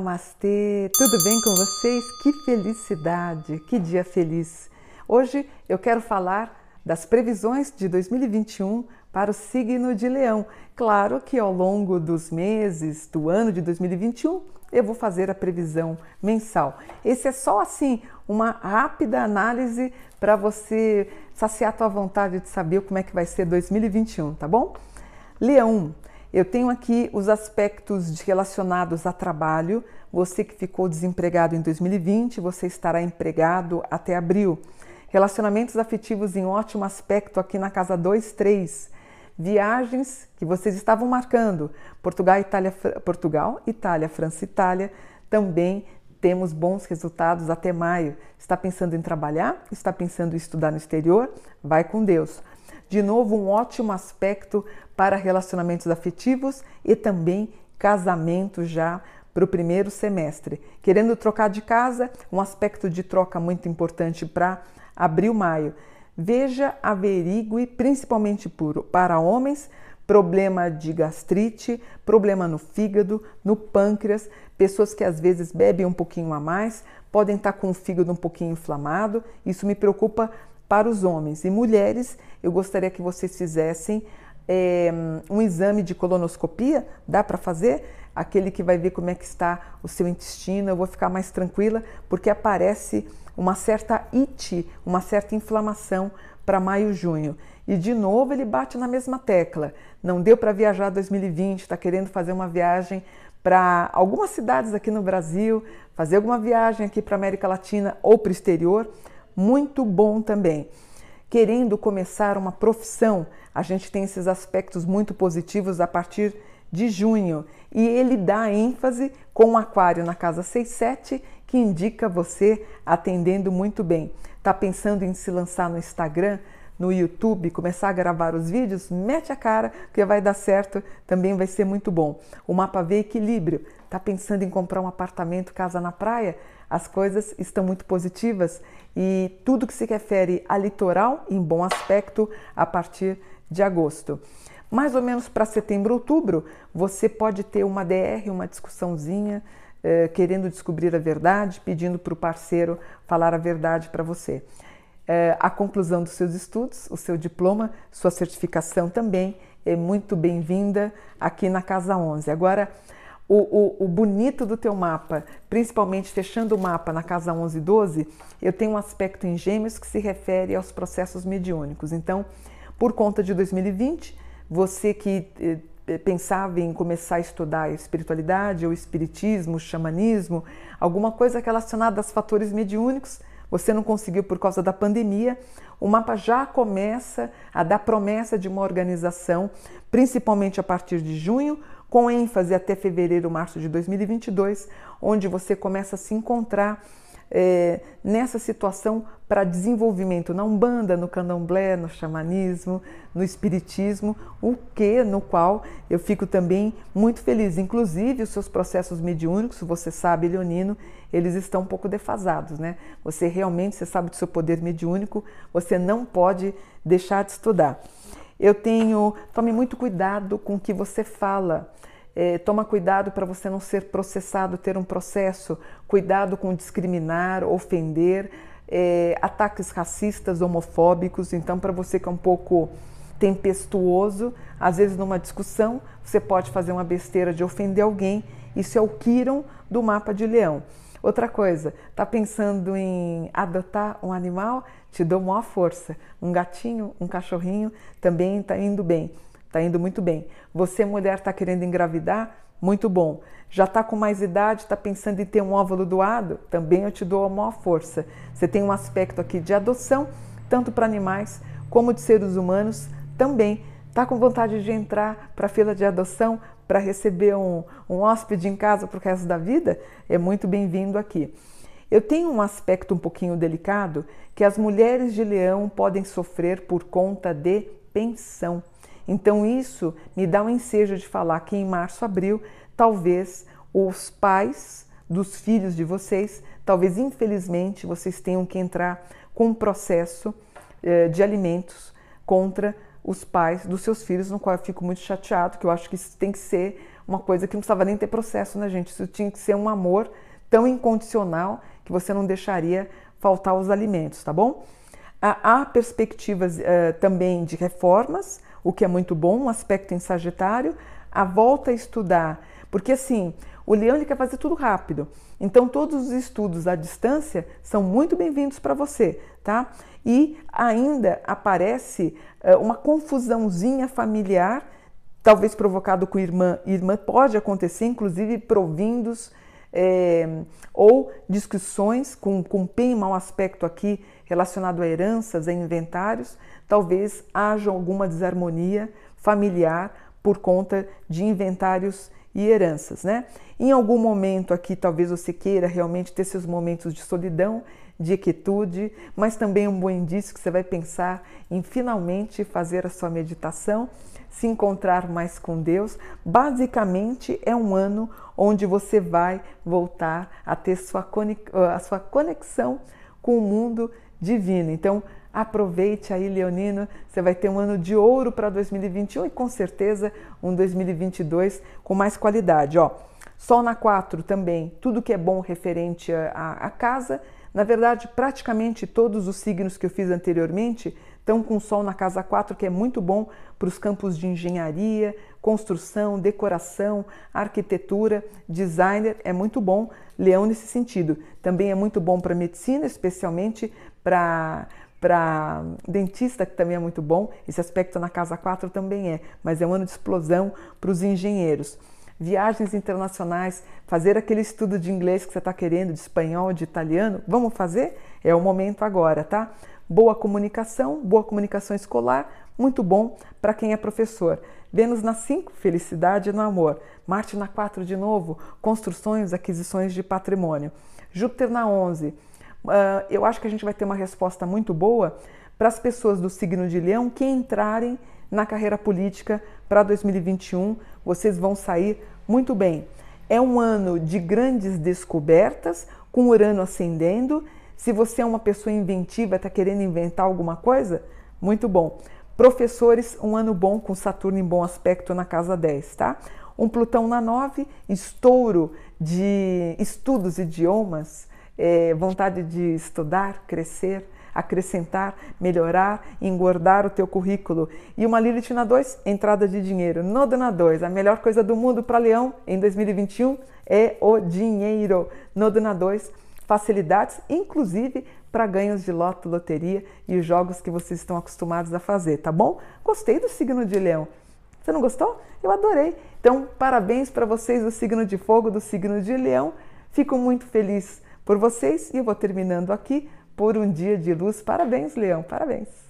Namastê, tudo bem com vocês? Que felicidade, que dia feliz! Hoje eu quero falar das previsões de 2021 para o signo de Leão. Claro que ao longo dos meses do ano de 2021 eu vou fazer a previsão mensal. Esse é só assim uma rápida análise para você saciar a tua vontade de saber como é que vai ser 2021, tá bom? Leão, eu tenho aqui os aspectos relacionados a trabalho. Você que ficou desempregado em 2020, você estará empregado até abril. Relacionamentos afetivos em ótimo aspecto aqui na casa 2, 3. Viagens que vocês estavam marcando. Portugal, Itália, Portugal, Itália, França, Itália. Também temos bons resultados até maio. Está pensando em trabalhar? Está pensando em estudar no exterior? Vai com Deus. De novo, um ótimo aspecto para relacionamentos afetivos e também casamento já para o primeiro semestre. Querendo trocar de casa, um aspecto de troca muito importante para abril, maio. Veja, averigue, principalmente para homens, problema de gastrite, problema no fígado, no pâncreas, pessoas que às vezes bebem um pouquinho a mais, podem estar com o fígado um pouquinho inflamado. Isso me preocupa para os homens e mulheres, eu gostaria que vocês fizessem é, um exame de colonoscopia, dá para fazer? Aquele que vai ver como é que está o seu intestino, eu vou ficar mais tranquila, porque aparece uma certa it, uma certa inflamação para maio, junho. E de novo ele bate na mesma tecla. Não deu para viajar 2020, está querendo fazer uma viagem para algumas cidades aqui no Brasil, fazer alguma viagem aqui para América Latina ou para o exterior muito bom também. Querendo começar uma profissão, a gente tem esses aspectos muito positivos a partir de junho e ele dá ênfase com o aquário na casa 67 que indica você atendendo muito bem. Tá pensando em se lançar no Instagram, no YouTube, começar a gravar os vídeos? Mete a cara que vai dar certo, também vai ser muito bom. O mapa vê equilíbrio. Tá pensando em comprar um apartamento, casa na praia? As coisas estão muito positivas e tudo que se refere a litoral em bom aspecto a partir de agosto. Mais ou menos para setembro, outubro, você pode ter uma DR, uma discussãozinha, eh, querendo descobrir a verdade, pedindo para o parceiro falar a verdade para você. Eh, a conclusão dos seus estudos, o seu diploma, sua certificação também é muito bem-vinda aqui na Casa 11. Agora, o, o, o, bonito do teu mapa, principalmente fechando o mapa na casa 11 e 12, eu tenho um aspecto em gêmeos que se refere aos processos mediúnicos. Então, por conta de 2020, você que eh, pensava em começar a estudar espiritualidade ou espiritismo, xamanismo, alguma coisa relacionada aos fatores mediúnicos, você não conseguiu por causa da pandemia, o mapa já começa a dar promessa de uma organização, principalmente a partir de junho, com ênfase até fevereiro, março de 2022, onde você começa a se encontrar é, nessa situação para desenvolvimento na Umbanda, no Candomblé, no xamanismo, no Espiritismo, o que no qual eu fico também muito feliz. Inclusive, os seus processos mediúnicos, você sabe, Leonino, eles estão um pouco defasados, né? Você realmente, você sabe do seu poder mediúnico, você não pode deixar de estudar. Eu tenho, tome muito cuidado com o que você fala. É, toma cuidado para você não ser processado, ter um processo. Cuidado com discriminar, ofender, é, ataques racistas, homofóbicos. Então, para você que é um pouco tempestuoso, às vezes numa discussão, você pode fazer uma besteira de ofender alguém. Isso é o Kiron do mapa de leão. Outra coisa, tá pensando em adotar um animal? Te dou maior força. Um gatinho, um cachorrinho também está indo bem, está indo muito bem. Você, mulher, está querendo engravidar? Muito bom. Já está com mais idade, está pensando em ter um óvulo doado? Também eu te dou a maior força. Você tem um aspecto aqui de adoção, tanto para animais como de seres humanos também. Está com vontade de entrar para a fila de adoção? Para receber um, um hóspede em casa para o resto da vida, é muito bem-vindo aqui. Eu tenho um aspecto um pouquinho delicado que as mulheres de leão podem sofrer por conta de pensão. Então, isso me dá um ensejo de falar que em março, abril, talvez os pais dos filhos de vocês, talvez infelizmente vocês tenham que entrar com um processo eh, de alimentos contra os pais dos seus filhos, no qual eu fico muito chateado, que eu acho que isso tem que ser uma coisa que não precisava nem ter processo, né, gente? Isso tinha que ser um amor tão incondicional que você não deixaria faltar os alimentos, tá bom? Há perspectivas uh, também de reformas, o que é muito bom, um aspecto em Sagitário, a volta a estudar, porque assim, o leão ele quer fazer tudo rápido. Então todos os estudos à distância são muito bem-vindos para você, tá? E ainda aparece uh, uma confusãozinha familiar, talvez provocado com irmã, irmã pode acontecer, inclusive provindos é, ou discussões com, com bem mau aspecto aqui relacionado a heranças, a inventários, talvez haja alguma desarmonia familiar por conta de inventários e heranças, né? Em algum momento aqui, talvez você queira realmente ter seus momentos de solidão, de quietude, mas também um bom indício que você vai pensar em finalmente fazer a sua meditação, se encontrar mais com Deus. Basicamente, é um ano onde você vai voltar a ter sua a sua conexão com o mundo divino. Então, aproveite aí, Leonino, você vai ter um ano de ouro para 2021 e com certeza um 2022 com mais qualidade. Ó, Sol na 4 também, tudo que é bom referente à casa. Na verdade, praticamente todos os signos que eu fiz anteriormente estão com Sol na casa 4, que é muito bom para os campos de engenharia, construção, decoração, arquitetura, designer, é muito bom. Leão nesse sentido. Também é muito bom para medicina, especialmente para para dentista, que também é muito bom, esse aspecto na casa 4 também é, mas é um ano de explosão para os engenheiros. Viagens internacionais, fazer aquele estudo de inglês que você está querendo, de espanhol, de italiano, vamos fazer? É o momento agora, tá? Boa comunicação, boa comunicação escolar, muito bom para quem é professor. Vênus na 5, felicidade no amor. Marte na 4 de novo, construções, aquisições de patrimônio. Júpiter na 11, uh, eu acho que a gente vai ter uma resposta muito boa para as pessoas do signo de Leão que entrarem na carreira política para 2021. Vocês vão sair muito bem. É um ano de grandes descobertas, com Urano ascendendo. Se você é uma pessoa inventiva, está querendo inventar alguma coisa, muito bom. Professores, um ano bom com Saturno em bom aspecto na casa 10, tá? Um Plutão na 9, estouro de estudos, idiomas, é, vontade de estudar, crescer, acrescentar, melhorar, engordar o teu currículo. E uma Lilith na 2, entrada de dinheiro. Nodo na 2, a melhor coisa do mundo para Leão em 2021 é o dinheiro. Nodo na 2, facilidades, inclusive para ganhos de loto, loteria e os jogos que vocês estão acostumados a fazer, tá bom? Gostei do signo de Leão. Você não gostou? Eu adorei. Então, parabéns para vocês do signo de fogo, do signo de Leão. Fico muito feliz por vocês e eu vou terminando aqui por um dia de luz. Parabéns, Leão, parabéns!